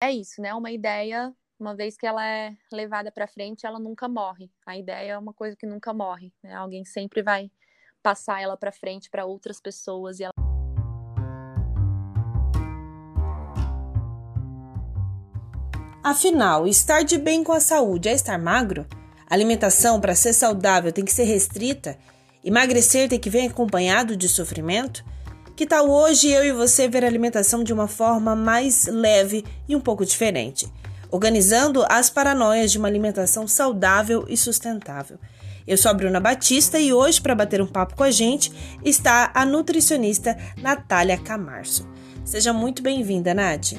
é isso, né? Uma ideia, uma vez que ela é levada para frente, ela nunca morre. A ideia é uma coisa que nunca morre, né? Alguém sempre vai passar ela para frente para outras pessoas e ela Afinal, estar de bem com a saúde é estar magro? A alimentação para ser saudável tem que ser restrita? Emagrecer tem que vir acompanhado de sofrimento? Que tal hoje eu e você ver a alimentação de uma forma mais leve e um pouco diferente? Organizando as paranoias de uma alimentação saudável e sustentável. Eu sou a Bruna Batista e hoje, para bater um papo com a gente, está a nutricionista Natália Camarso. Seja muito bem-vinda, Nath.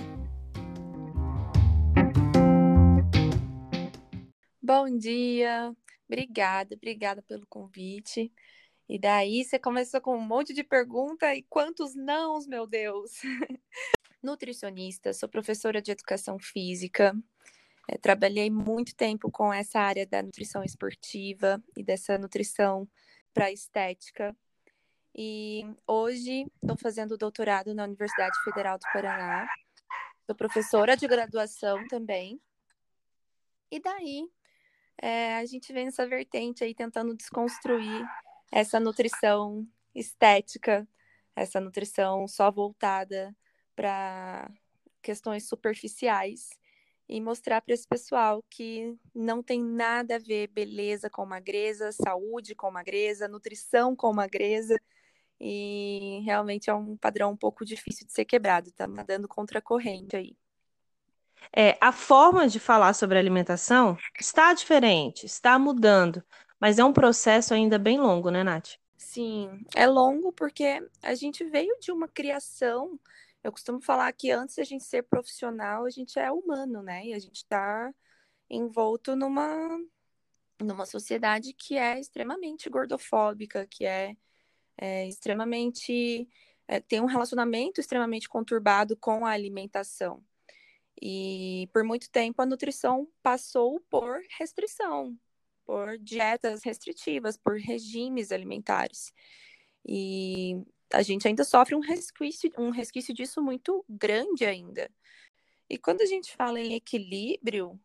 Bom dia, obrigada, obrigada pelo convite. E daí você começou com um monte de pergunta e quantos nãos, meu Deus! Nutricionista, sou professora de educação física, é, trabalhei muito tempo com essa área da nutrição esportiva e dessa nutrição para estética. E hoje estou fazendo doutorado na Universidade Federal do Paraná. Sou professora de graduação também. E daí é, a gente vem nessa vertente aí tentando desconstruir essa nutrição estética, essa nutrição só voltada para questões superficiais e mostrar para esse pessoal que não tem nada a ver beleza com magreza, saúde com magreza, nutrição com magreza. E realmente é um padrão um pouco difícil de ser quebrado, tá nadando contra a corrente aí. É, a forma de falar sobre alimentação está diferente, está mudando, mas é um processo ainda bem longo, né, Nath? Sim, é longo porque a gente veio de uma criação. Eu costumo falar que antes de a gente ser profissional, a gente é humano, né? E a gente está envolto numa, numa sociedade que é extremamente gordofóbica, que é, é extremamente. É, tem um relacionamento extremamente conturbado com a alimentação. E por muito tempo a nutrição passou por restrição, por dietas restritivas, por regimes alimentares. E a gente ainda sofre um resquício, um resquício disso muito grande ainda. E quando a gente fala em equilíbrio,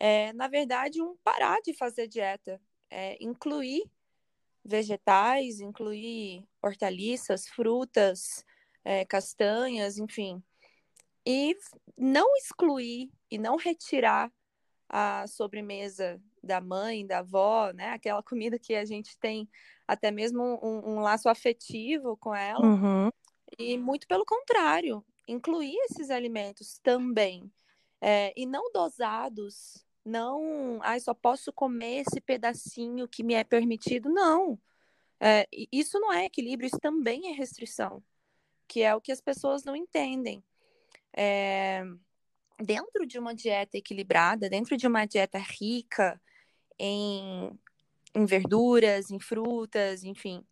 é, na verdade, um parar de fazer dieta, é, incluir vegetais, incluir hortaliças, frutas, é, castanhas, enfim, e não excluir e não retirar a sobremesa da mãe, da avó, né? Aquela comida que a gente tem até mesmo um, um laço afetivo com ela. Uhum. E muito pelo contrário, incluir esses alimentos também. É, e não dosados, não, ai, só posso comer esse pedacinho que me é permitido. Não. É, isso não é equilíbrio, isso também é restrição, que é o que as pessoas não entendem é, dentro de uma dieta equilibrada, dentro de uma dieta rica em, em verduras, em frutas, enfim,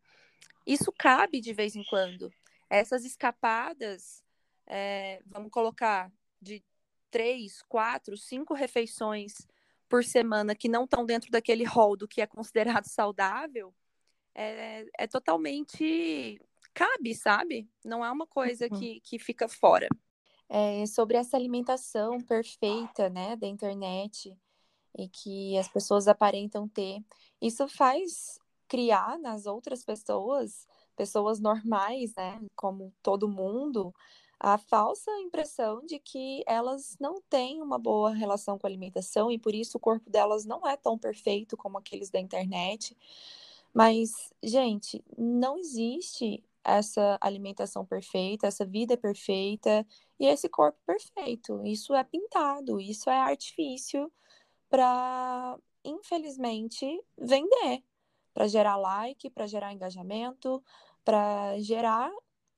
isso cabe de vez em quando. Essas escapadas, é, vamos colocar de três, quatro, cinco refeições por semana que não estão dentro daquele rol do que é considerado saudável, é, é totalmente cabe, sabe? Não é uma coisa uhum. que, que fica fora é, sobre essa alimentação perfeita, né, da internet e que as pessoas aparentam ter. Isso faz criar nas outras pessoas, pessoas normais, né, como todo mundo, a falsa impressão de que elas não têm uma boa relação com a alimentação e por isso o corpo delas não é tão perfeito como aqueles da internet. Mas, gente, não existe essa alimentação perfeita, essa vida perfeita e esse corpo perfeito. Isso é pintado, isso é artifício para, infelizmente, vender, para gerar like, para gerar engajamento, para gerar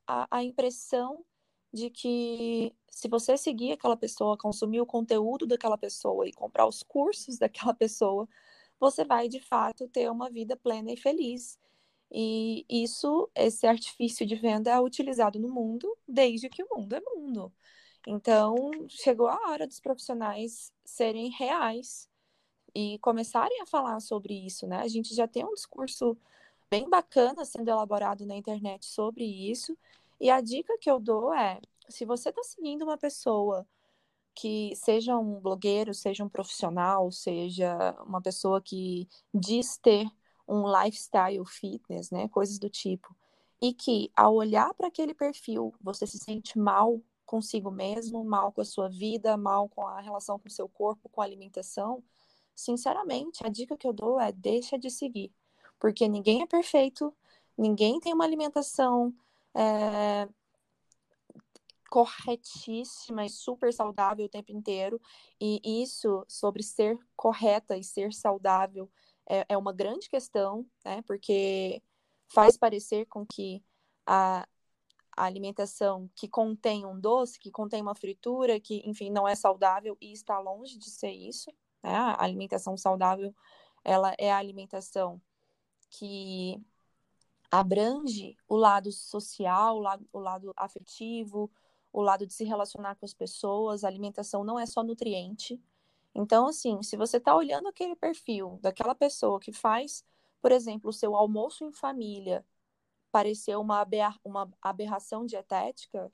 a, a impressão de que se você seguir aquela pessoa, consumir o conteúdo daquela pessoa e comprar os cursos daquela pessoa, você vai de fato ter uma vida plena e feliz. E isso, esse artifício de venda é utilizado no mundo desde que o mundo é mundo. Então, chegou a hora dos profissionais serem reais e começarem a falar sobre isso, né? A gente já tem um discurso bem bacana sendo elaborado na internet sobre isso. E a dica que eu dou é: se você está seguindo uma pessoa que seja um blogueiro, seja um profissional, seja uma pessoa que diz ter um lifestyle fitness, né, coisas do tipo, e que ao olhar para aquele perfil, você se sente mal consigo mesmo, mal com a sua vida, mal com a relação com o seu corpo, com a alimentação, sinceramente, a dica que eu dou é deixa de seguir, porque ninguém é perfeito, ninguém tem uma alimentação é, corretíssima e super saudável o tempo inteiro, e isso sobre ser correta e ser saudável é, é uma grande questão, né? Porque faz parecer com que a, a alimentação que contém um doce, que contém uma fritura, que, enfim, não é saudável e está longe de ser isso. Né? A alimentação saudável, ela é a alimentação que abrange o lado social, o lado, o lado afetivo, o lado de se relacionar com as pessoas. A alimentação não é só nutriente. Então, assim, se você está olhando aquele perfil daquela pessoa que faz, por exemplo, o seu almoço em família parecer uma, uma aberração dietética,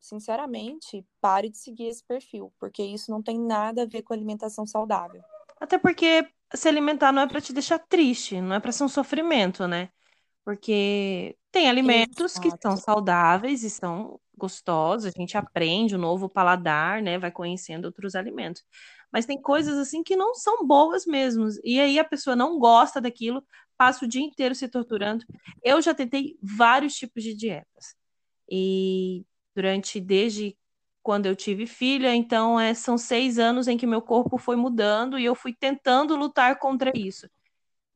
sinceramente, pare de seguir esse perfil, porque isso não tem nada a ver com alimentação saudável. Até porque se alimentar não é para te deixar triste, não é para ser um sofrimento, né? Porque tem alimentos Exato. que são saudáveis e são gostosos, a gente aprende o um novo paladar, né? Vai conhecendo outros alimentos mas tem coisas assim que não são boas mesmo. E aí a pessoa não gosta daquilo, passa o dia inteiro se torturando. Eu já tentei vários tipos de dietas. E durante, desde quando eu tive filha, então é, são seis anos em que meu corpo foi mudando e eu fui tentando lutar contra isso.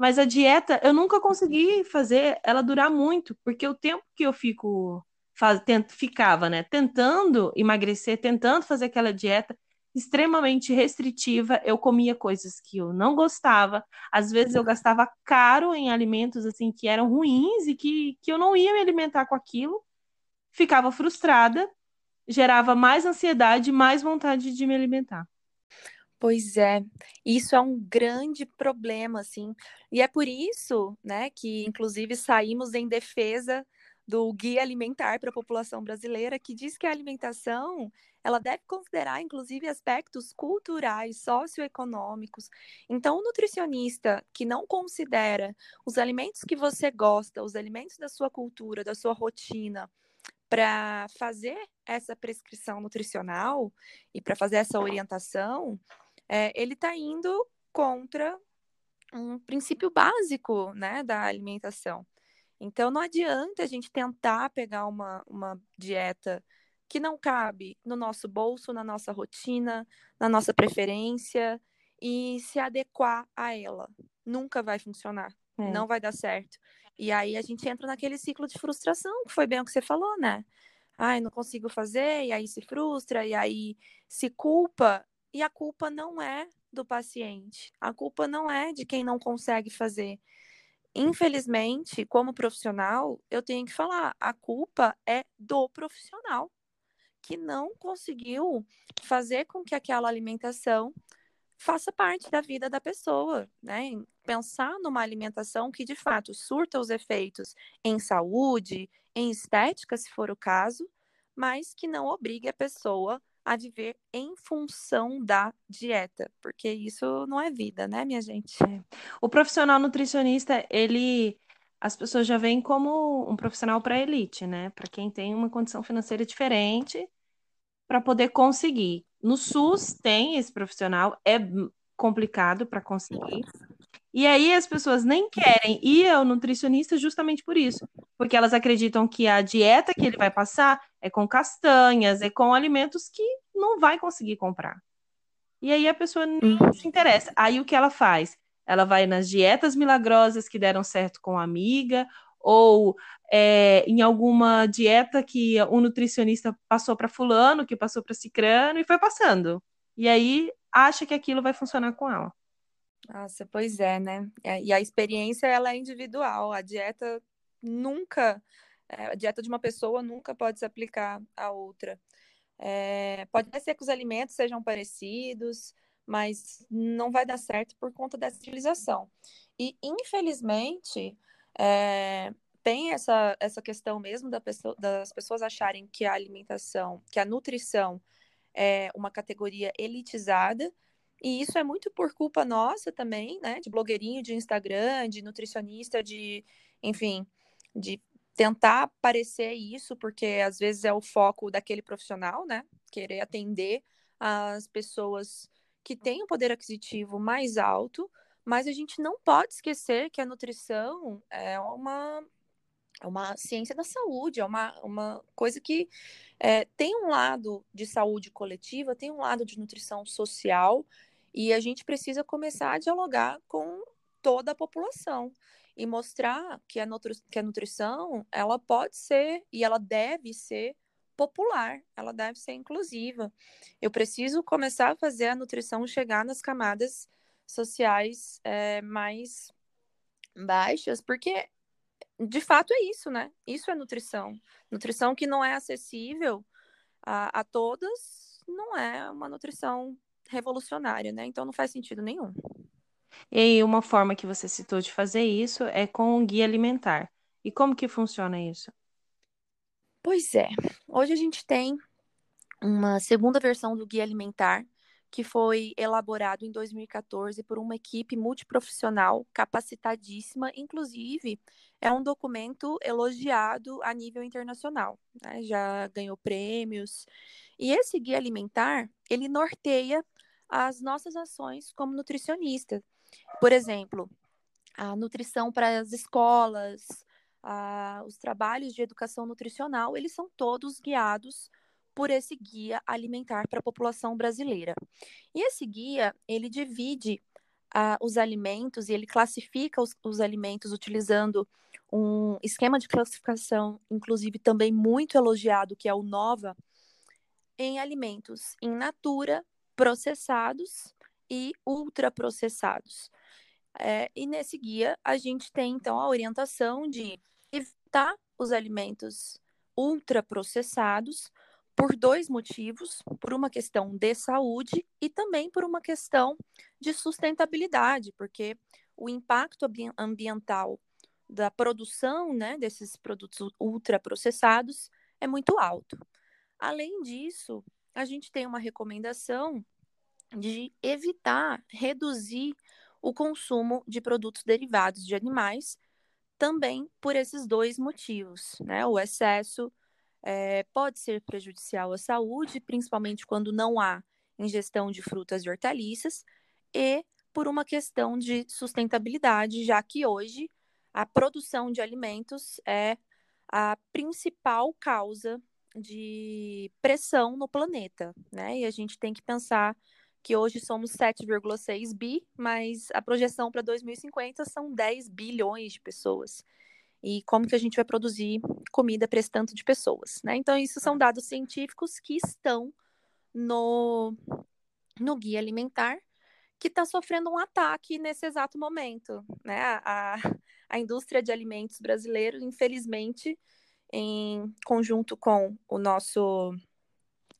Mas a dieta, eu nunca consegui fazer ela durar muito, porque o tempo que eu fico faz, tent, ficava, né, tentando emagrecer, tentando fazer aquela dieta, extremamente restritiva, eu comia coisas que eu não gostava, às vezes eu gastava caro em alimentos assim que eram ruins e que, que eu não ia me alimentar com aquilo, ficava frustrada, gerava mais ansiedade, mais vontade de me alimentar. Pois é, isso é um grande problema, assim, e é por isso, né, que inclusive saímos em defesa do Guia Alimentar para a População Brasileira, que diz que a alimentação ela deve considerar, inclusive, aspectos culturais, socioeconômicos. Então, o nutricionista que não considera os alimentos que você gosta, os alimentos da sua cultura, da sua rotina, para fazer essa prescrição nutricional e para fazer essa orientação, é, ele está indo contra um princípio básico né, da alimentação. Então, não adianta a gente tentar pegar uma, uma dieta que não cabe no nosso bolso, na nossa rotina, na nossa preferência e se adequar a ela. Nunca vai funcionar, é. não vai dar certo. E aí a gente entra naquele ciclo de frustração, que foi bem o que você falou, né? Ai, não consigo fazer, e aí se frustra, e aí se culpa, e a culpa não é do paciente, a culpa não é de quem não consegue fazer. Infelizmente, como profissional, eu tenho que falar, a culpa é do profissional que não conseguiu fazer com que aquela alimentação faça parte da vida da pessoa, né? Pensar numa alimentação que de fato surta os efeitos em saúde, em estética, se for o caso, mas que não obrigue a pessoa a viver em função da dieta, porque isso não é vida, né, minha gente? É. O profissional nutricionista, ele as pessoas já veem como um profissional para elite, né? Para quem tem uma condição financeira diferente, para poder conseguir. No SUS tem esse profissional, é complicado para conseguir. E aí as pessoas nem querem ir ao nutricionista justamente por isso, porque elas acreditam que a dieta que ele vai passar é com castanhas, é com alimentos que não vai conseguir comprar. E aí a pessoa não uhum. se interessa. Aí o que ela faz? Ela vai nas dietas milagrosas que deram certo com a amiga, ou é, em alguma dieta que o nutricionista passou para fulano, que passou para cicrano, e foi passando. E aí acha que aquilo vai funcionar com ela. Nossa, pois é, né? E a experiência ela é individual. A dieta nunca, é, a dieta de uma pessoa nunca pode se aplicar à outra. É, pode ser que os alimentos sejam parecidos, mas não vai dar certo por conta dessa utilização. E, infelizmente, é, tem essa, essa questão mesmo da pessoa, das pessoas acharem que a alimentação, que a nutrição é uma categoria elitizada, e isso é muito por culpa nossa também, né? De blogueirinho de Instagram, de nutricionista, de, enfim, de tentar parecer isso, porque às vezes é o foco daquele profissional, né? Querer atender as pessoas que têm um poder aquisitivo mais alto, mas a gente não pode esquecer que a nutrição é uma, é uma ciência da saúde, é uma, uma coisa que é, tem um lado de saúde coletiva, tem um lado de nutrição social, e a gente precisa começar a dialogar com toda a população e mostrar que a, nutri que a nutrição ela pode ser e ela deve ser popular, ela deve ser inclusiva. Eu preciso começar a fazer a nutrição chegar nas camadas sociais é, mais baixas, porque de fato é isso, né? Isso é nutrição. Nutrição que não é acessível a, a todas não é uma nutrição revolucionária, né? Então não faz sentido nenhum. E aí, uma forma que você citou de fazer isso é com o guia alimentar. E como que funciona isso? Pois é. Hoje a gente tem uma segunda versão do guia alimentar que foi elaborado em 2014 por uma equipe multiprofissional capacitadíssima, inclusive é um documento elogiado a nível internacional, né? já ganhou prêmios. E esse guia alimentar, ele norteia as nossas ações como nutricionista. Por exemplo, a nutrição para as escolas, a, os trabalhos de educação nutricional, eles são todos guiados por esse guia alimentar para a população brasileira. E esse guia, ele divide os alimentos e ele classifica os, os, alimentos utilizando um esquema de classificação, inclusive também muito elogiado, que é o NOVA, em alimentos in natura, processados e ultraprocessados. É, e nesse guia a gente tem então a orientação de evitar os alimentos ultraprocessados por dois motivos: por uma questão de saúde e também por uma questão de sustentabilidade, porque o impacto ambiental da produção né, desses produtos ultraprocessados é muito alto. Além disso, a gente tem uma recomendação de evitar, reduzir o consumo de produtos derivados de animais, também por esses dois motivos, né? O excesso é, pode ser prejudicial à saúde, principalmente quando não há ingestão de frutas e hortaliças, e por uma questão de sustentabilidade, já que hoje a produção de alimentos é a principal causa de pressão no planeta, né? E a gente tem que pensar que hoje somos 7,6 bi, mas a projeção para 2050 são 10 bilhões de pessoas e como que a gente vai produzir comida para esse tanto de pessoas, né? Então, isso são dados científicos que estão no, no guia alimentar, que está sofrendo um ataque nesse exato momento, né? A, a indústria de alimentos brasileiro, infelizmente, em conjunto com o nosso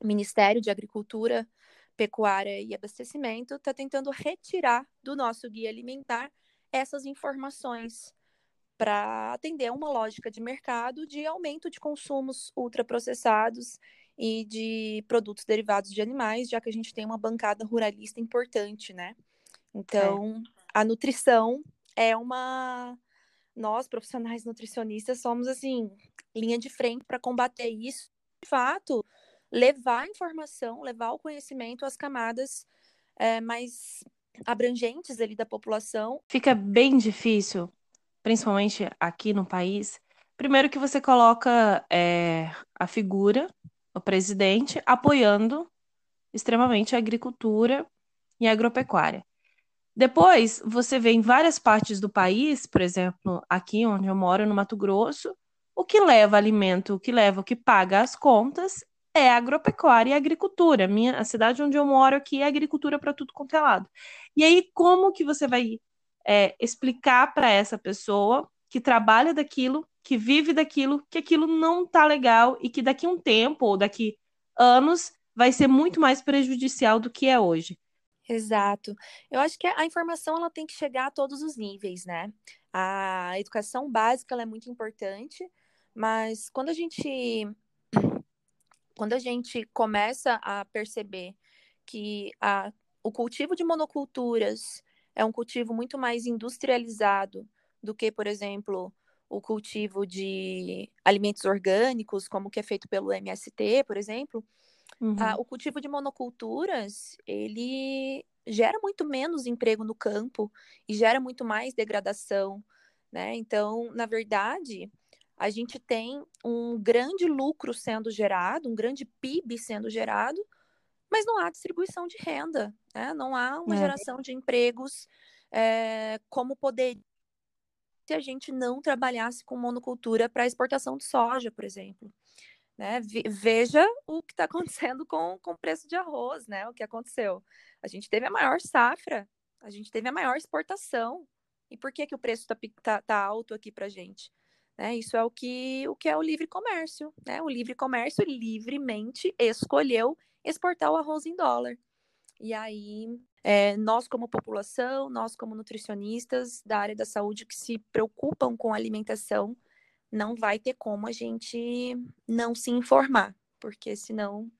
Ministério de Agricultura, Pecuária e Abastecimento, está tentando retirar do nosso guia alimentar essas informações para atender a uma lógica de mercado de aumento de consumos ultraprocessados e de produtos derivados de animais, já que a gente tem uma bancada ruralista importante, né? Então, é. a nutrição é uma. Nós, profissionais nutricionistas, somos, assim, linha de frente para combater isso. De fato, levar a informação, levar o conhecimento às camadas é, mais abrangentes ali da população. Fica bem difícil principalmente aqui no país, primeiro que você coloca é, a figura, o presidente, apoiando extremamente a agricultura e a agropecuária. Depois, você vê em várias partes do país, por exemplo, aqui onde eu moro, no Mato Grosso, o que leva alimento, o que leva, o que paga as contas é agropecuária e agricultura. Minha, a cidade onde eu moro aqui é agricultura para tudo quanto é lado. E aí, como que você vai é, explicar para essa pessoa que trabalha daquilo, que vive daquilo, que aquilo não tá legal e que daqui um tempo ou daqui anos vai ser muito mais prejudicial do que é hoje. Exato. Eu acho que a informação ela tem que chegar a todos os níveis, né? A educação básica é muito importante, mas quando a gente quando a gente começa a perceber que a, o cultivo de monoculturas é um cultivo muito mais industrializado do que, por exemplo, o cultivo de alimentos orgânicos, como que é feito pelo MST, por exemplo, uhum. a, o cultivo de monoculturas, ele gera muito menos emprego no campo e gera muito mais degradação, né? Então, na verdade, a gente tem um grande lucro sendo gerado, um grande PIB sendo gerado, mas não há distribuição de renda, né? não há uma é. geração de empregos é, como poder se a gente não trabalhasse com monocultura para exportação de soja, por exemplo. Né? Veja o que está acontecendo com, o preço de arroz, né? O que aconteceu. A gente teve a maior safra, a gente teve a maior exportação. E por que, que o preço está tá, tá alto aqui para a gente? Né? Isso é o que, o que é o livre comércio. Né? O livre comércio livremente escolheu exportar o arroz em dólar. E aí, é, nós como população, nós como nutricionistas da área da saúde que se preocupam com alimentação, não vai ter como a gente não se informar, porque senão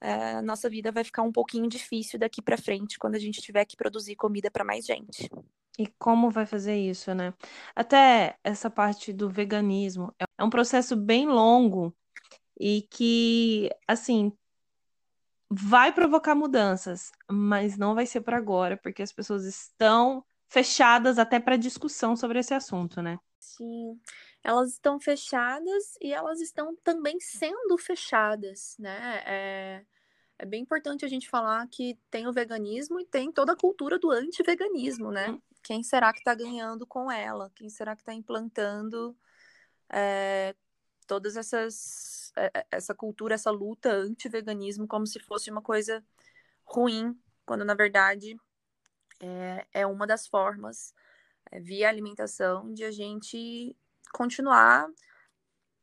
é, a nossa vida vai ficar um pouquinho difícil daqui para frente quando a gente tiver que produzir comida para mais gente. E como vai fazer isso, né? Até essa parte do veganismo é um processo bem longo e que, assim, vai provocar mudanças, mas não vai ser para agora, porque as pessoas estão fechadas até para discussão sobre esse assunto, né? Sim, elas estão fechadas e elas estão também sendo fechadas, né? É, é bem importante a gente falar que tem o veganismo e tem toda a cultura do anti-veganismo, né? Uhum. Quem será que está ganhando com ela? Quem será que está implantando é, todas essas é, é, essa cultura, essa luta anti-veganismo como se fosse uma coisa ruim, quando na verdade é, é uma das formas, é, via alimentação, de a gente continuar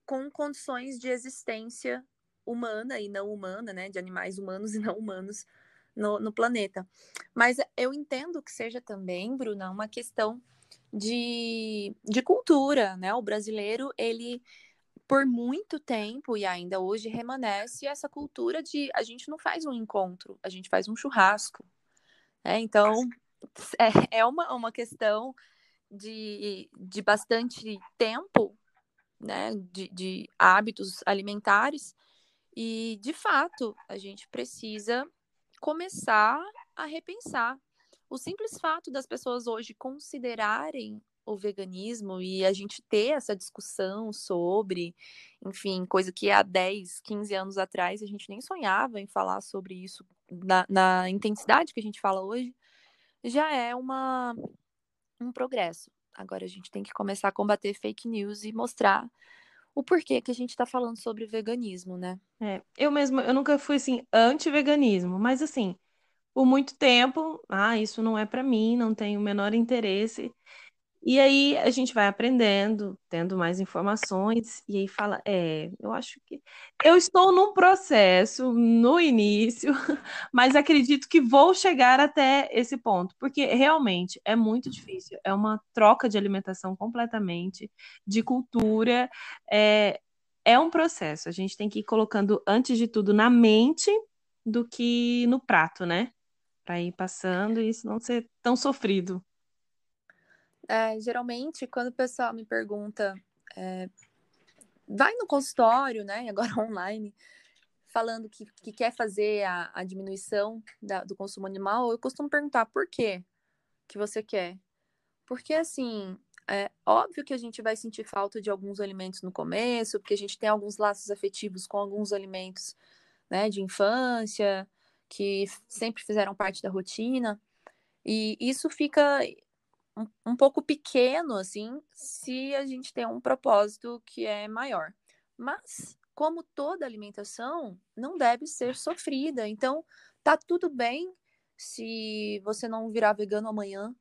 com condições de existência humana e não humana, né, de animais humanos e não humanos no, no planeta. Mas eu entendo que seja também, Bruna, uma questão de, de cultura, né? O brasileiro, ele por muito tempo e ainda hoje remanesce essa cultura de a gente não faz um encontro, a gente faz um churrasco. Né? Então, é, é uma, uma questão de, de bastante tempo, né? de, de hábitos alimentares, e de fato a gente precisa começar a repensar. O simples fato das pessoas hoje considerarem o veganismo e a gente ter essa discussão sobre, enfim, coisa que há 10, 15 anos atrás a gente nem sonhava em falar sobre isso na, na intensidade que a gente fala hoje, já é uma, um progresso. Agora a gente tem que começar a combater fake news e mostrar o porquê que a gente está falando sobre veganismo, né? É, eu mesmo, eu nunca fui assim anti-veganismo, mas assim, por muito tempo, ah, isso não é para mim, não tenho o menor interesse. E aí a gente vai aprendendo, tendo mais informações, e aí fala, é, eu acho que eu estou num processo no início, mas acredito que vou chegar até esse ponto, porque realmente é muito difícil, é uma troca de alimentação completamente, de cultura, é, é um processo. A gente tem que ir colocando, antes de tudo, na mente do que no prato, né? Para ir passando e isso não ser tão sofrido. É, geralmente, quando o pessoal me pergunta, é, vai no consultório, né, agora online, falando que, que quer fazer a, a diminuição da, do consumo animal, eu costumo perguntar por quê que você quer. Porque, assim, é óbvio que a gente vai sentir falta de alguns alimentos no começo, porque a gente tem alguns laços afetivos com alguns alimentos, né, de infância, que sempre fizeram parte da rotina. E isso fica um, um pouco pequeno, assim, se a gente tem um propósito que é maior. Mas, como toda alimentação, não deve ser sofrida. Então, tá tudo bem se você não virar vegano amanhã.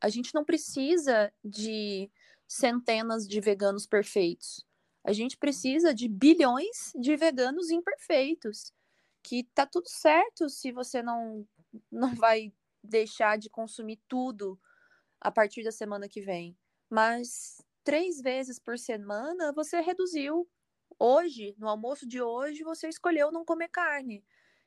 A gente não precisa de centenas de veganos perfeitos. A gente precisa de bilhões de veganos imperfeitos. Que tá tudo certo se você não, não vai deixar de consumir tudo a partir da semana que vem. Mas três vezes por semana você reduziu hoje, no almoço de hoje, você escolheu não comer carne.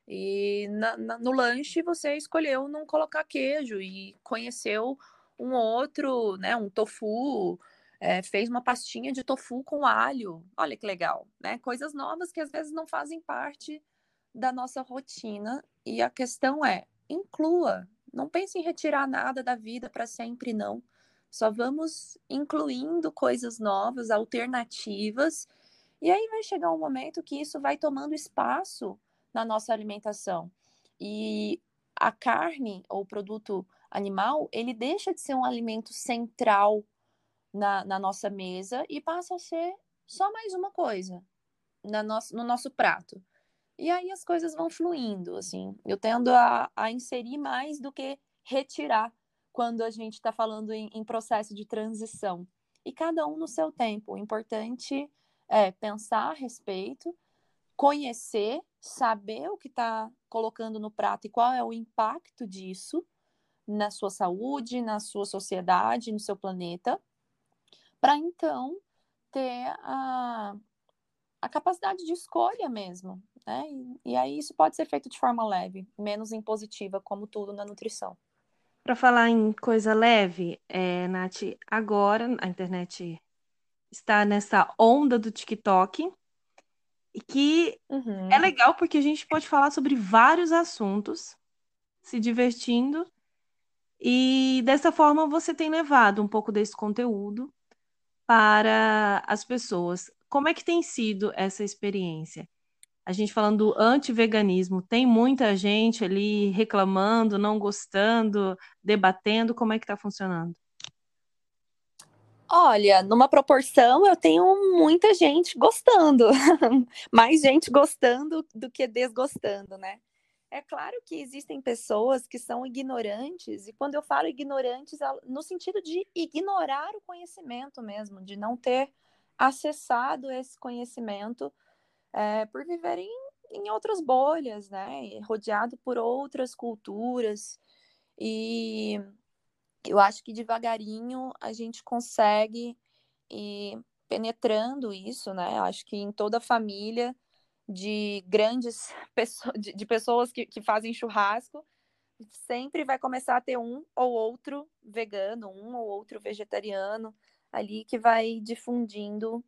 E na, na, no lanche você escolheu não colocar queijo e conheceu um outro, né, um tofu, é, fez uma pastinha de tofu com alho. Olha que legal, né? Coisas novas que às vezes não fazem parte da nossa rotina. E a questão é, inclua. Não pense em retirar nada da vida para sempre, não. Só vamos incluindo coisas novas, alternativas. E aí vai chegar um momento que isso vai tomando espaço na nossa alimentação. E a carne ou produto animal, ele deixa de ser um alimento central na, na nossa mesa e passa a ser só mais uma coisa na no nosso prato. E aí as coisas vão fluindo, assim. Eu tendo a, a inserir mais do que retirar quando a gente está falando em, em processo de transição. E cada um no seu tempo. O importante é pensar a respeito, conhecer, saber o que está colocando no prato e qual é o impacto disso na sua saúde, na sua sociedade, no seu planeta, para então ter a, a capacidade de escolha mesmo. Né? E, e aí isso pode ser feito de forma leve, menos impositiva, como tudo na nutrição. Para falar em coisa leve, é, Nath, agora a internet está nessa onda do TikTok e que uhum. é legal porque a gente pode falar sobre vários assuntos, se divertindo, e dessa forma você tem levado um pouco desse conteúdo para as pessoas. Como é que tem sido essa experiência? A gente falando do anti-veganismo, tem muita gente ali reclamando, não gostando, debatendo, como é que está funcionando? Olha, numa proporção eu tenho muita gente gostando, mais gente gostando do que desgostando, né? É claro que existem pessoas que são ignorantes, e quando eu falo ignorantes, no sentido de ignorar o conhecimento mesmo, de não ter acessado esse conhecimento é, por viverem em, outras bolhas, né? Rodeado por outras culturas. E eu acho que devagarinho a gente consegue ir penetrando isso, né? Acho que em toda a família de grandes pessoas, de, de pessoas que, que fazem churrasco, sempre vai começar a ter um ou outro vegano, um ou outro vegetariano ali que vai difundindo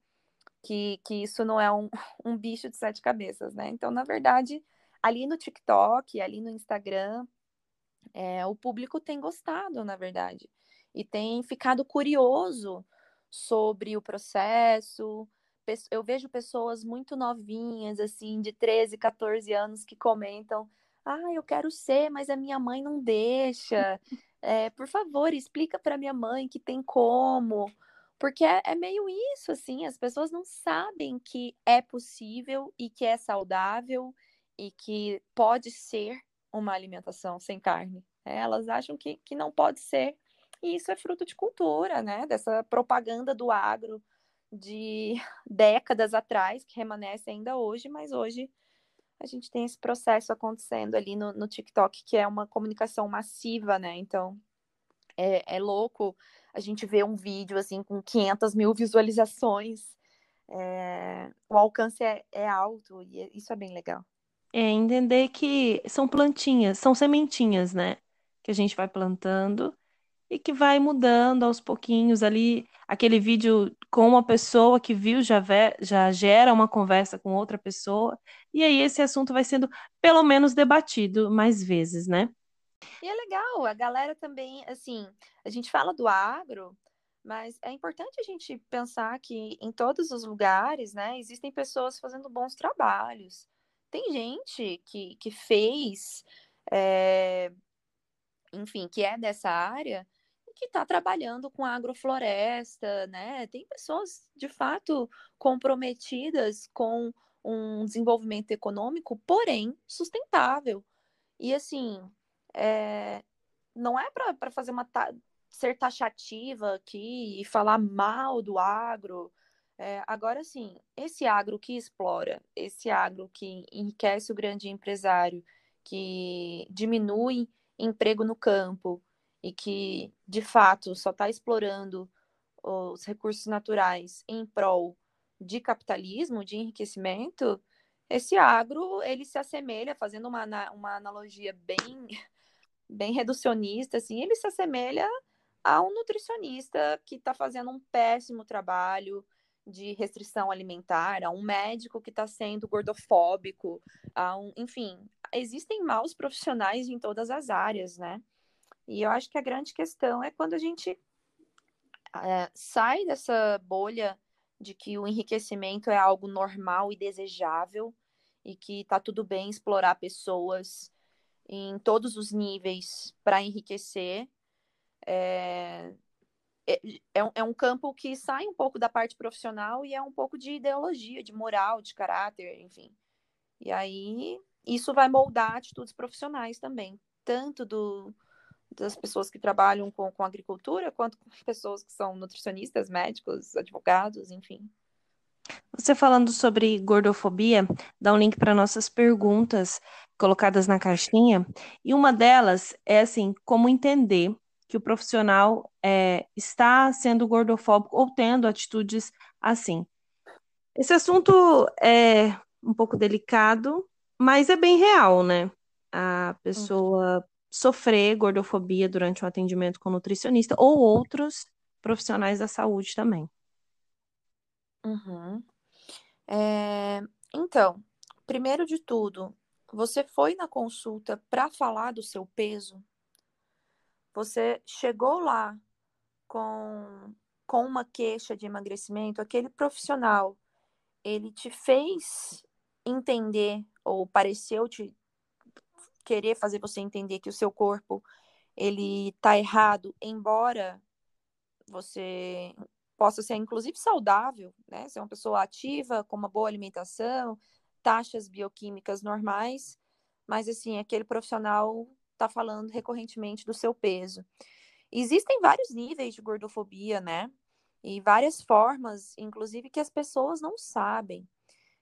que, que isso não é um, um bicho de sete cabeças, né? Então, na verdade, ali no TikTok, ali no Instagram, é, o público tem gostado, na verdade, e tem ficado curioso sobre o processo. Eu vejo pessoas muito novinhas, assim, de 13, 14 anos, que comentam: Ah, eu quero ser, mas a minha mãe não deixa. É, por favor, explica para minha mãe que tem como. Porque é, é meio isso, assim, as pessoas não sabem que é possível e que é saudável e que pode ser uma alimentação sem carne. Né? Elas acham que, que não pode ser. E isso é fruto de cultura, né? Dessa propaganda do agro de décadas atrás, que remanesce ainda hoje, mas hoje a gente tem esse processo acontecendo ali no, no TikTok, que é uma comunicação massiva, né? Então, é, é louco a gente ver um vídeo, assim, com 500 mil visualizações. É, o alcance é, é alto e é, isso é bem legal. É entender que são plantinhas, são sementinhas, né? Que a gente vai plantando e que vai mudando aos pouquinhos ali. Aquele vídeo com uma pessoa que viu já, já gera uma conversa com outra pessoa, e aí esse assunto vai sendo pelo menos debatido mais vezes, né? E é legal, a galera também, assim, a gente fala do agro, mas é importante a gente pensar que em todos os lugares, né, existem pessoas fazendo bons trabalhos. Tem gente que, que fez, é, enfim, que é dessa área, que está trabalhando com agrofloresta, né? Tem pessoas de fato comprometidas com um desenvolvimento econômico, porém sustentável. E assim, é, não é para fazer uma ta ser taxativa aqui e falar mal do agro, é, agora sim, esse agro que explora, esse agro que enriquece o grande empresário, que diminui emprego no campo e que, de fato, só está explorando os recursos naturais em prol de capitalismo, de enriquecimento, esse agro, ele se assemelha, fazendo uma, uma analogia bem, bem reducionista, assim, ele se assemelha a um nutricionista que está fazendo um péssimo trabalho de restrição alimentar, a um médico que está sendo gordofóbico, a um, enfim, existem maus profissionais em todas as áreas, né? E eu acho que a grande questão é quando a gente é, sai dessa bolha de que o enriquecimento é algo normal e desejável e que tá tudo bem explorar pessoas em todos os níveis para enriquecer. É, é, é, é, um campo que sai um pouco da parte profissional e é um pouco de ideologia, de moral, de caráter, enfim. E aí isso vai moldar atitudes profissionais também, tanto do, das pessoas que trabalham com, com agricultura, quanto com pessoas que são nutricionistas, médicos, advogados, enfim. Você falando sobre gordofobia, dá um link para nossas perguntas colocadas na caixinha, e uma delas é assim, como entender que o profissional é, está sendo gordofóbico ou tendo atitudes assim. Esse assunto é um pouco delicado, mas é bem real, né? A pessoa sofrer gordofobia durante um atendimento com nutricionista ou outros profissionais da saúde também. Uhum. É, então, primeiro de tudo, você foi na consulta para falar do seu peso? Você chegou lá com, com uma queixa de emagrecimento? Aquele profissional, ele te fez entender ou pareceu te querer fazer você entender que o seu corpo ele tá errado, embora você possa ser inclusive saudável, né? Ser uma pessoa ativa, com uma boa alimentação, taxas bioquímicas normais, mas assim, aquele profissional tá falando recorrentemente do seu peso. Existem vários níveis de gordofobia, né? E várias formas, inclusive que as pessoas não sabem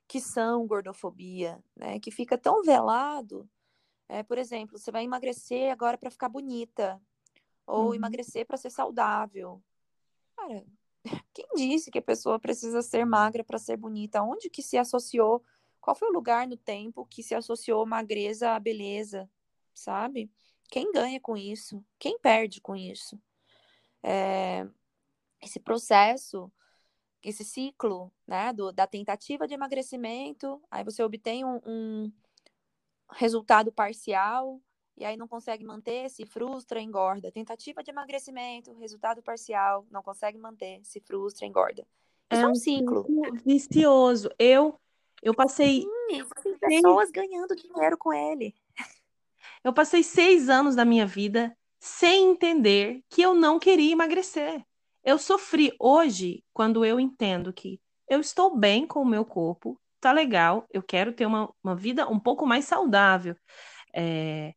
que são gordofobia, né? Que fica tão velado é, por exemplo, você vai emagrecer agora para ficar bonita, ou uhum. emagrecer para ser saudável. Cara, quem disse que a pessoa precisa ser magra para ser bonita? Onde que se associou? Qual foi o lugar no tempo que se associou magreza à beleza? Sabe? Quem ganha com isso? Quem perde com isso? É, esse processo, esse ciclo, né, do, da tentativa de emagrecimento, aí você obtém um, um resultado parcial, e aí não consegue manter, se frustra, engorda. Tentativa de emagrecimento, resultado parcial, não consegue manter, se frustra, engorda. Isso é, é um ciclo. Vicioso. Eu eu passei. Sim, pessoas ganhando dinheiro com ele. Eu passei seis anos da minha vida sem entender que eu não queria emagrecer. Eu sofri hoje quando eu entendo que eu estou bem com o meu corpo, tá legal, eu quero ter uma, uma vida um pouco mais saudável. É,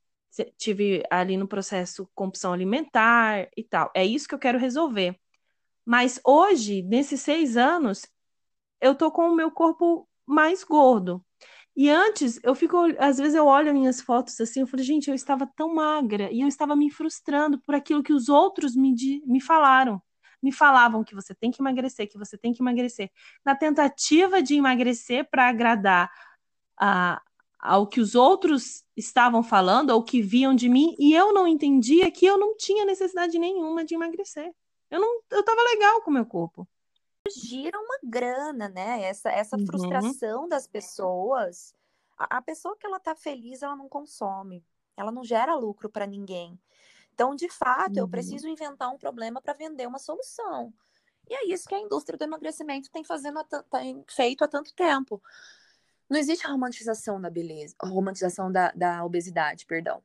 tive ali no processo compulsão alimentar e tal. É isso que eu quero resolver. Mas hoje, nesses seis anos, eu tô com o meu corpo mais gordo. E antes, eu fico, às vezes eu olho minhas fotos assim, eu falo, gente, eu estava tão magra e eu estava me frustrando por aquilo que os outros me, me falaram me falavam que você tem que emagrecer, que você tem que emagrecer. Na tentativa de emagrecer para agradar a, ao que os outros estavam falando, ou que viam de mim, e eu não entendia que eu não tinha necessidade nenhuma de emagrecer. Eu não, eu estava legal com o meu corpo. Gira uma grana, né? Essa, essa uhum. frustração das pessoas. A, a pessoa que ela tá feliz, ela não consome. Ela não gera lucro para ninguém. Então, de fato, uhum. eu preciso inventar um problema para vender uma solução. E é isso que a indústria do emagrecimento tem, fazendo, tem feito há tanto tempo. Não existe romantização da beleza, romantização da, da obesidade, perdão.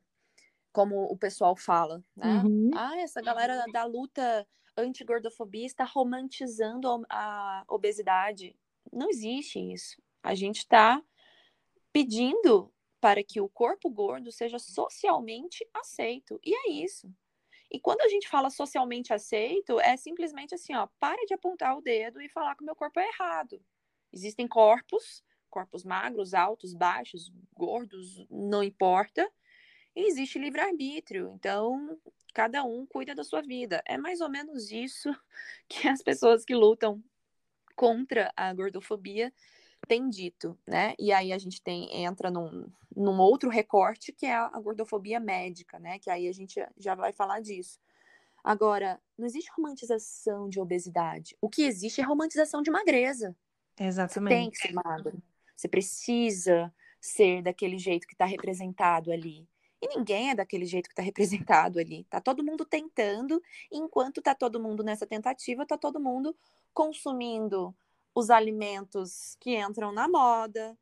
Como o pessoal fala, né? Uhum. Ah, essa galera da luta anti-gordofobia está romantizando a obesidade. Não existe isso. A gente está pedindo para que o corpo gordo seja socialmente aceito. E é isso. E quando a gente fala socialmente aceito, é simplesmente assim, ó, para de apontar o dedo e falar que o meu corpo é errado. Existem corpos, corpos magros, altos, baixos, gordos, não importa. E existe livre-arbítrio. Então, cada um cuida da sua vida. É mais ou menos isso que as pessoas que lutam contra a gordofobia tem dito, né? E aí a gente tem entra num, num outro recorte que é a, a gordofobia médica, né? Que aí a gente já vai falar disso. Agora, não existe romantização de obesidade. O que existe é romantização de magreza. Exatamente. Você tem que ser magro. Você precisa ser daquele jeito que está representado ali. E ninguém é daquele jeito que está representado ali. Tá todo mundo tentando, enquanto tá todo mundo nessa tentativa, tá todo mundo consumindo os alimentos que entram na moda,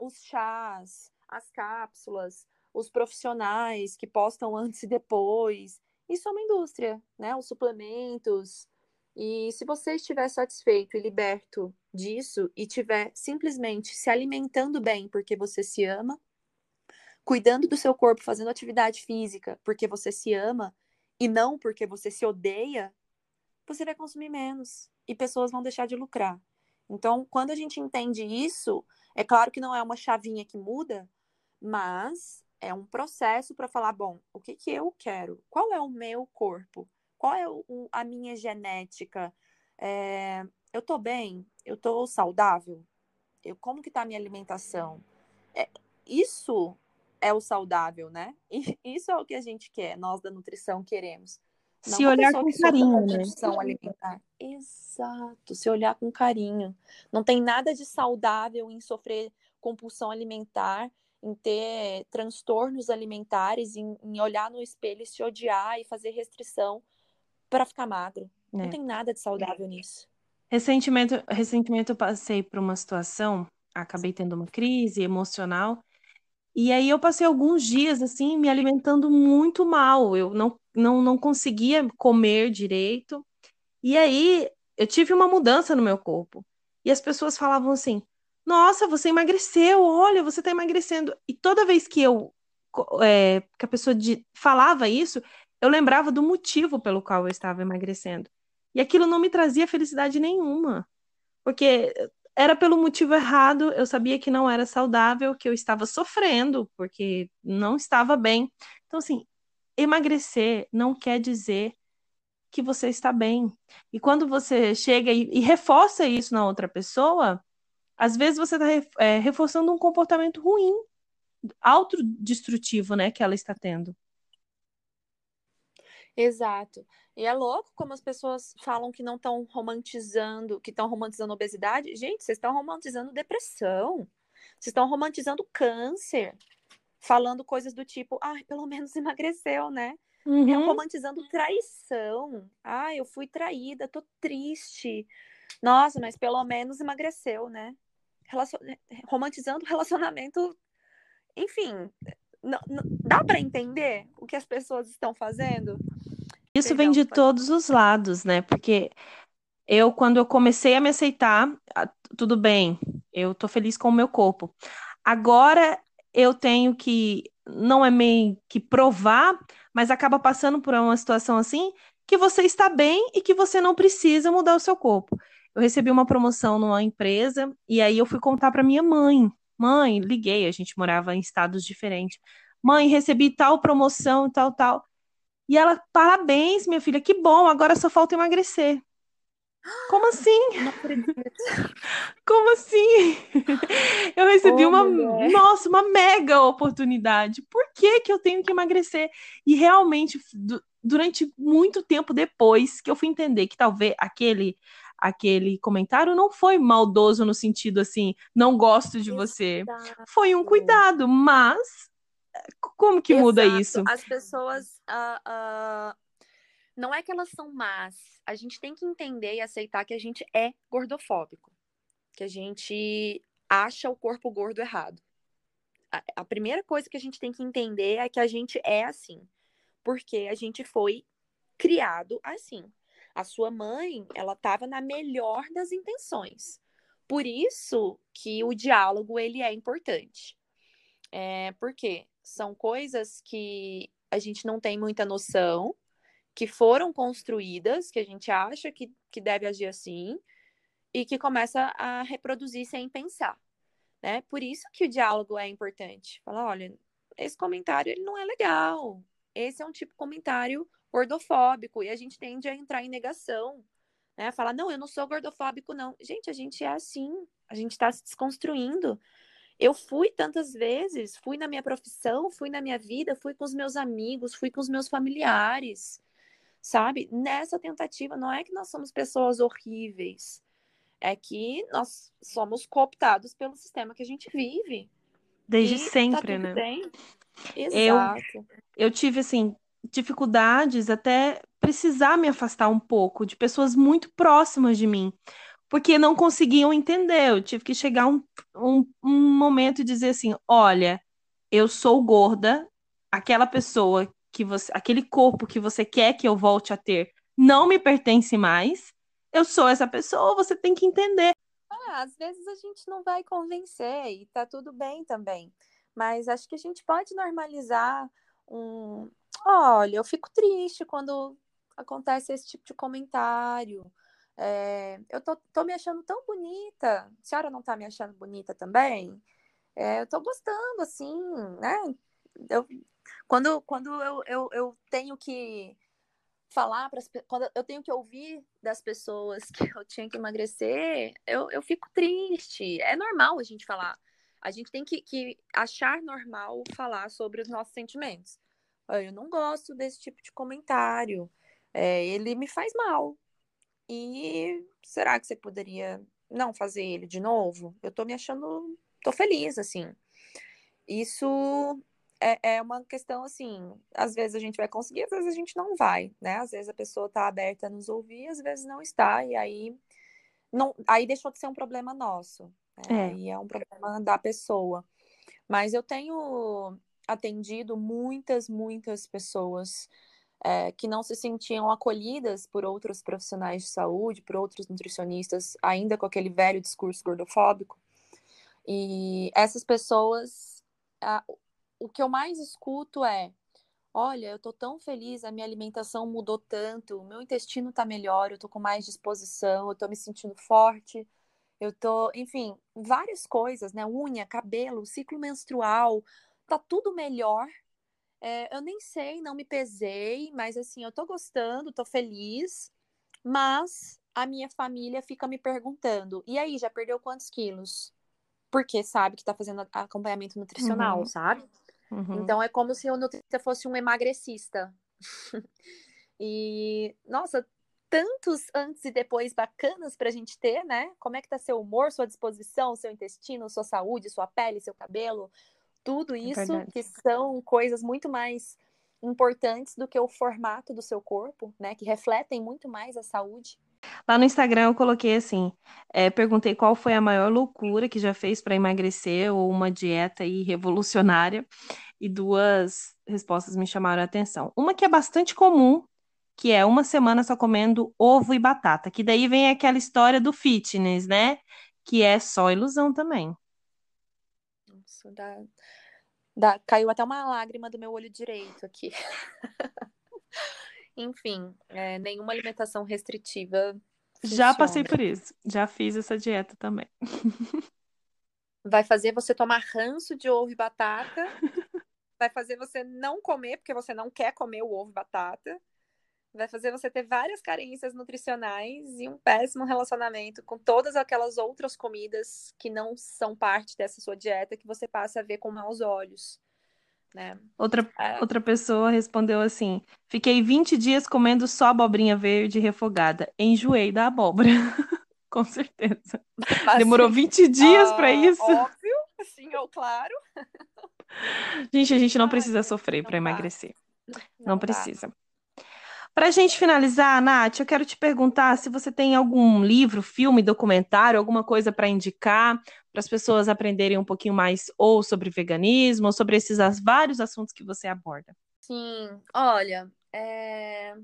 os chás, as cápsulas, os profissionais que postam antes e depois. Isso é uma indústria, né? Os suplementos. E se você estiver satisfeito e liberto disso e estiver simplesmente se alimentando bem porque você se ama, cuidando do seu corpo, fazendo atividade física porque você se ama e não porque você se odeia, você vai consumir menos e pessoas vão deixar de lucrar. Então, quando a gente entende isso, é claro que não é uma chavinha que muda, mas é um processo para falar, bom, o que, que eu quero? Qual é o meu corpo? Qual é o, a minha genética? É, eu estou bem? Eu estou saudável? Eu, como que está a minha alimentação? É, isso é o saudável, né? E isso é o que a gente quer, nós da nutrição queremos. Não se olhar com carinho, né? Alimentar. Exato, se olhar com carinho. Não tem nada de saudável em sofrer compulsão alimentar, em ter transtornos alimentares, em, em olhar no espelho e se odiar e fazer restrição para ficar magro. É. Não tem nada de saudável nisso. Recentemente, recentemente eu passei por uma situação, acabei tendo uma crise emocional e aí eu passei alguns dias assim me alimentando muito mal. Eu não, não, não conseguia comer direito. E aí eu tive uma mudança no meu corpo. E as pessoas falavam assim: Nossa, você emagreceu, olha, você está emagrecendo. E toda vez que eu é, que a pessoa de, falava isso, eu lembrava do motivo pelo qual eu estava emagrecendo. E aquilo não me trazia felicidade nenhuma. Porque era pelo motivo errado, eu sabia que não era saudável, que eu estava sofrendo, porque não estava bem. Então, assim, emagrecer não quer dizer que você está bem. E quando você chega e, e reforça isso na outra pessoa, às vezes você está é, reforçando um comportamento ruim, autodestrutivo, né, que ela está tendo. Exato. E é louco como as pessoas falam que não estão romantizando, que estão romantizando obesidade. Gente, vocês estão romantizando depressão. Vocês estão romantizando câncer. Falando coisas do tipo, ai, ah, pelo menos emagreceu, né? Uhum. Romantizando traição. Ah, eu fui traída, tô triste. Nossa, mas pelo menos emagreceu, né? Relacion... Romantizando relacionamento. Enfim, não, não... dá para entender o que as pessoas estão fazendo? Isso vem de todos os lados, né? Porque eu, quando eu comecei a me aceitar, tudo bem, eu tô feliz com o meu corpo. Agora eu tenho que, não é meio que provar, mas acaba passando por uma situação assim, que você está bem e que você não precisa mudar o seu corpo. Eu recebi uma promoção numa empresa e aí eu fui contar para minha mãe. Mãe, liguei, a gente morava em estados diferentes. Mãe, recebi tal promoção, tal, tal. E ela, parabéns, minha filha, que bom, agora só falta emagrecer. Como assim? Como assim? Eu recebi oh, uma, mulher. nossa, uma mega oportunidade. Por que que eu tenho que emagrecer? E realmente, durante muito tempo depois que eu fui entender que talvez aquele aquele comentário não foi maldoso no sentido assim, não gosto de você. Foi um cuidado, mas como que Exato. muda isso? As pessoas. Uh, uh, não é que elas são más. A gente tem que entender e aceitar que a gente é gordofóbico. Que a gente acha o corpo gordo errado. A, a primeira coisa que a gente tem que entender é que a gente é assim. Porque a gente foi criado assim. A sua mãe, ela estava na melhor das intenções. Por isso que o diálogo ele é importante. É, por quê? são coisas que a gente não tem muita noção, que foram construídas, que a gente acha que, que deve agir assim, e que começa a reproduzir sem pensar. Né? Por isso que o diálogo é importante. Falar, olha, esse comentário ele não é legal. Esse é um tipo de comentário gordofóbico e a gente tende a entrar em negação, né? Falar, não, eu não sou gordofóbico, não. Gente, a gente é assim, a gente está se desconstruindo. Eu fui tantas vezes, fui na minha profissão, fui na minha vida, fui com os meus amigos, fui com os meus familiares, sabe? Nessa tentativa, não é que nós somos pessoas horríveis, é que nós somos cooptados pelo sistema que a gente vive. Desde tá sempre, tá né? Bem. Exato. Eu, eu tive, assim, dificuldades até precisar me afastar um pouco de pessoas muito próximas de mim, porque não conseguiam entender. Eu tive que chegar um, um, um momento e dizer assim: olha, eu sou gorda, aquela pessoa que você, aquele corpo que você quer que eu volte a ter, não me pertence mais. Eu sou essa pessoa, você tem que entender. Ah, às vezes a gente não vai convencer e tá tudo bem também. Mas acho que a gente pode normalizar um. Olha, eu fico triste quando acontece esse tipo de comentário. É, eu tô, tô, me achando tão bonita. A senhora não tá me achando bonita também? É, eu tô gostando, assim, né? Eu, quando quando eu, eu, eu tenho que falar para quando eu tenho que ouvir das pessoas que eu tinha que emagrecer, eu, eu fico triste. É normal a gente falar. A gente tem que, que achar normal falar sobre os nossos sentimentos. Eu não gosto desse tipo de comentário. É, ele me faz mal. E será que você poderia não fazer ele de novo? Eu tô me achando. tô feliz, assim. Isso é, é uma questão assim, às vezes a gente vai conseguir, às vezes a gente não vai, né? Às vezes a pessoa tá aberta a nos ouvir, às vezes não está, e aí não, aí deixou de ser um problema nosso. Né? É. é um problema da pessoa. Mas eu tenho atendido muitas, muitas pessoas é, que não se sentiam acolhidas por outros profissionais de saúde, por outros nutricionistas, ainda com aquele velho discurso gordofóbico. E essas pessoas, a, o que eu mais escuto é: olha, eu tô tão feliz, a minha alimentação mudou tanto, o meu intestino tá melhor, eu tô com mais disposição, eu tô me sentindo forte, eu tô, enfim, várias coisas, né? Unha, cabelo, ciclo menstrual, tá tudo melhor. É, eu nem sei, não me pesei, mas assim, eu tô gostando, tô feliz, mas a minha família fica me perguntando: e aí, já perdeu quantos quilos? Porque sabe que tá fazendo acompanhamento nutricional, uhum. sabe? Uhum. Então é como se o nutricionista fosse um emagrecista. e, nossa, tantos antes e depois bacanas para a gente ter, né? Como é que tá seu humor, sua disposição, seu intestino, sua saúde, sua pele, seu cabelo, tudo é isso é que são coisas muito mais importantes do que o formato do seu corpo, né? Que refletem muito mais a saúde. Lá no Instagram eu coloquei assim, é, perguntei qual foi a maior loucura que já fez para emagrecer ou uma dieta aí revolucionária e duas respostas me chamaram a atenção. Uma que é bastante comum que é uma semana só comendo ovo e batata, que daí vem aquela história do fitness, né? Que é só ilusão também. Nossa, dá, dá, caiu até uma lágrima do meu olho direito aqui. Enfim, é, nenhuma alimentação restritiva. Funciona. Já passei por isso, já fiz essa dieta também. Vai fazer você tomar ranço de ovo e batata. vai fazer você não comer, porque você não quer comer o ovo e batata vai fazer você ter várias carências nutricionais e um péssimo relacionamento com todas aquelas outras comidas que não são parte dessa sua dieta que você passa a ver com maus olhos. Né? Outra, é... outra pessoa respondeu assim: Fiquei 20 dias comendo só abobrinha verde refogada. Enjoei da abóbora. com certeza. Assim, Demorou 20 dias para ah, isso. Óbvio, sim, ou claro. Gente, a gente não precisa sofrer para emagrecer. Não, não precisa. Para a gente finalizar, Nath, eu quero te perguntar se você tem algum livro, filme, documentário, alguma coisa para indicar para as pessoas aprenderem um pouquinho mais ou sobre veganismo, ou sobre esses vários assuntos que você aborda. Sim, olha, é...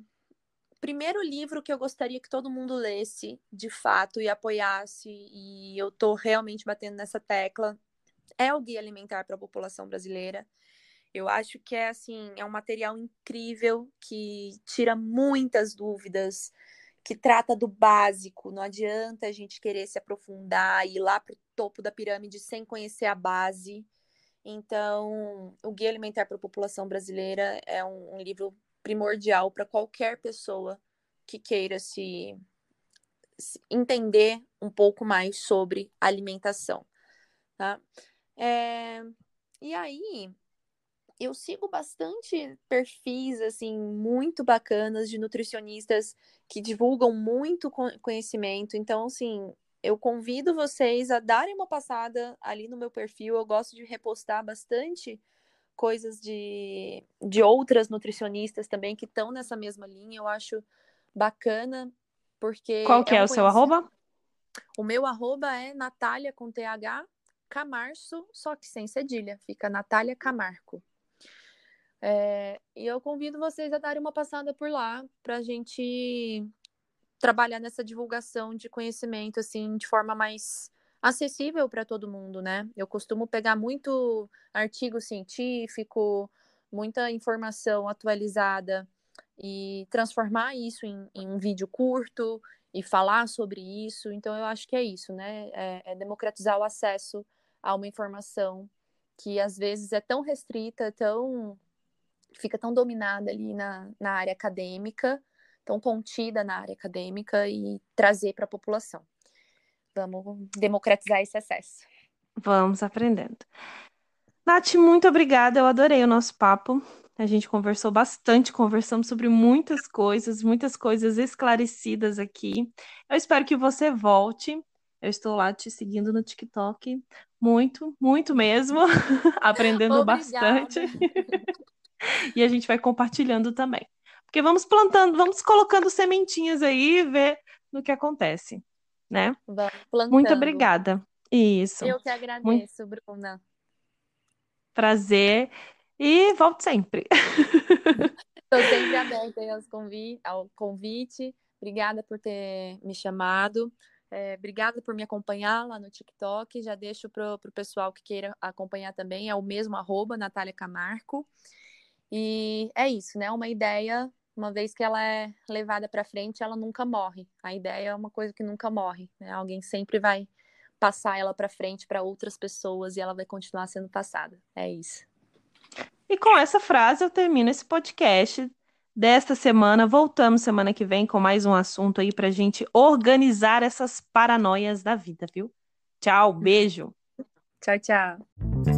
primeiro livro que eu gostaria que todo mundo lesse, de fato, e apoiasse, e eu estou realmente batendo nessa tecla, é o Guia Alimentar para a População Brasileira. Eu acho que é assim, é um material incrível que tira muitas dúvidas, que trata do básico. Não adianta a gente querer se aprofundar e ir lá para o topo da pirâmide sem conhecer a base. Então, o Guia Alimentar para a População Brasileira é um, um livro primordial para qualquer pessoa que queira se entender um pouco mais sobre alimentação, tá? É, e aí, eu sigo bastante perfis assim muito bacanas de nutricionistas que divulgam muito conhecimento. Então, assim, eu convido vocês a darem uma passada ali no meu perfil. Eu gosto de repostar bastante coisas de, de outras nutricionistas também que estão nessa mesma linha. Eu acho bacana, porque. Qual que é, é o seu arroba? O meu arroba é Natália com TH Camarço, só que sem cedilha. Fica Natália Camarco. É, e eu convido vocês a darem uma passada por lá para a gente trabalhar nessa divulgação de conhecimento assim de forma mais acessível para todo mundo, né? Eu costumo pegar muito artigo científico, muita informação atualizada e transformar isso em, em um vídeo curto e falar sobre isso. Então eu acho que é isso, né? É, é democratizar o acesso a uma informação que às vezes é tão restrita, tão fica tão dominada ali na, na área acadêmica, tão contida na área acadêmica e trazer para a população. Vamos democratizar esse acesso. Vamos aprendendo. Nath, muito obrigada. Eu adorei o nosso papo. A gente conversou bastante, conversamos sobre muitas coisas, muitas coisas esclarecidas aqui. Eu espero que você volte. Eu estou lá te seguindo no TikTok. Muito, muito mesmo. Aprendendo bastante. e a gente vai compartilhando também. Porque vamos plantando, vamos colocando sementinhas aí e ver no que acontece, né? Muito obrigada. Isso. Eu que agradeço, Muito... Bruna. Prazer e volte sempre. Estou sempre aberta ao convite. Obrigada por ter me chamado. É, obrigada por me acompanhar lá no TikTok. Já deixo para o pessoal que queira acompanhar também. É o mesmo arroba, Natália Camarco. E é isso, né? Uma ideia, uma vez que ela é levada para frente, ela nunca morre. A ideia é uma coisa que nunca morre, né? Alguém sempre vai passar ela para frente para outras pessoas e ela vai continuar sendo passada. É isso. E com essa frase eu termino esse podcast desta semana. Voltamos semana que vem com mais um assunto aí pra gente organizar essas paranoias da vida, viu? Tchau, beijo. tchau, tchau.